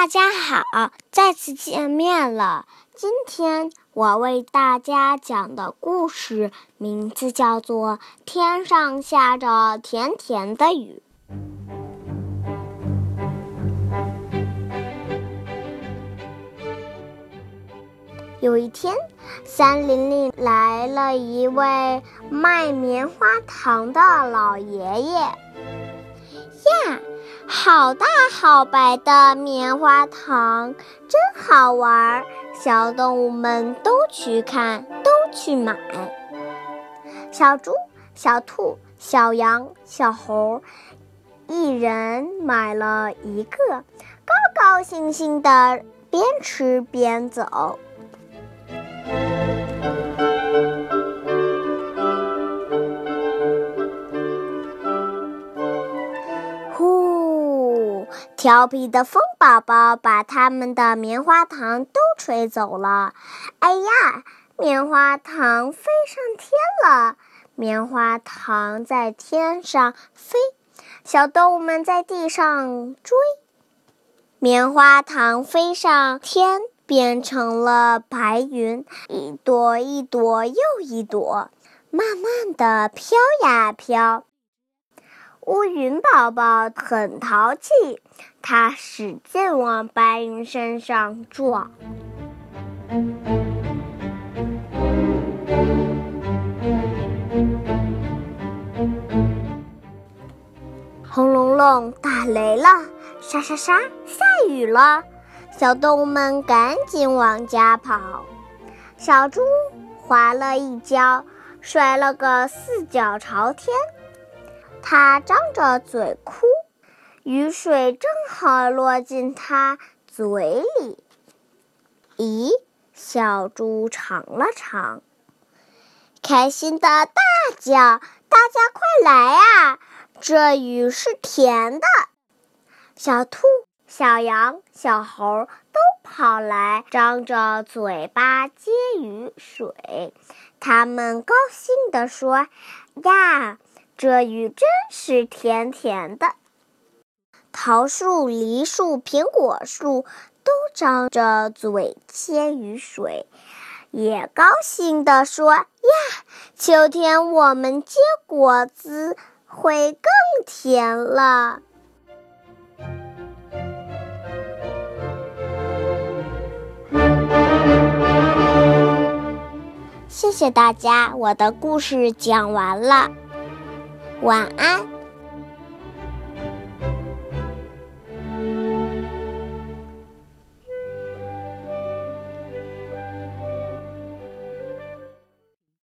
大家好，再次见面了。今天我为大家讲的故事名字叫做《天上下着甜甜的雨》。有一天，森林里来了一位卖棉花糖的老爷爷。呀，好大好白的棉花糖，真好玩！小动物们都去看，都去买。小猪、小兔、小羊、小猴，一人买了一个，高高兴兴的边吃边走。调皮的风宝宝把他们的棉花糖都吹走了。哎呀，棉花糖飞上天了！棉花糖在天上飞，小动物们在地上追。棉花糖飞上天，变成了白云，一朵一朵又一朵，慢慢的飘呀飘。乌云宝宝很淘气，它使劲往白云身上撞。轰隆隆，打雷了！沙沙沙，下雨了！小动物们赶紧往家跑。小猪滑了一跤，摔了个四脚朝天。它张着嘴哭，雨水正好落进它嘴里。咦，小猪尝了尝，开心的大叫：“大家快来啊！这雨是甜的！”小兔、小羊、小猴都跑来，张着嘴巴接雨水。他们高兴地说：“呀！”这雨真是甜甜的，桃树、梨树、苹果树都张着嘴接雨水，也高兴地说：“呀，秋天我们结果子会更甜了。”谢谢大家，我的故事讲完了。晚安。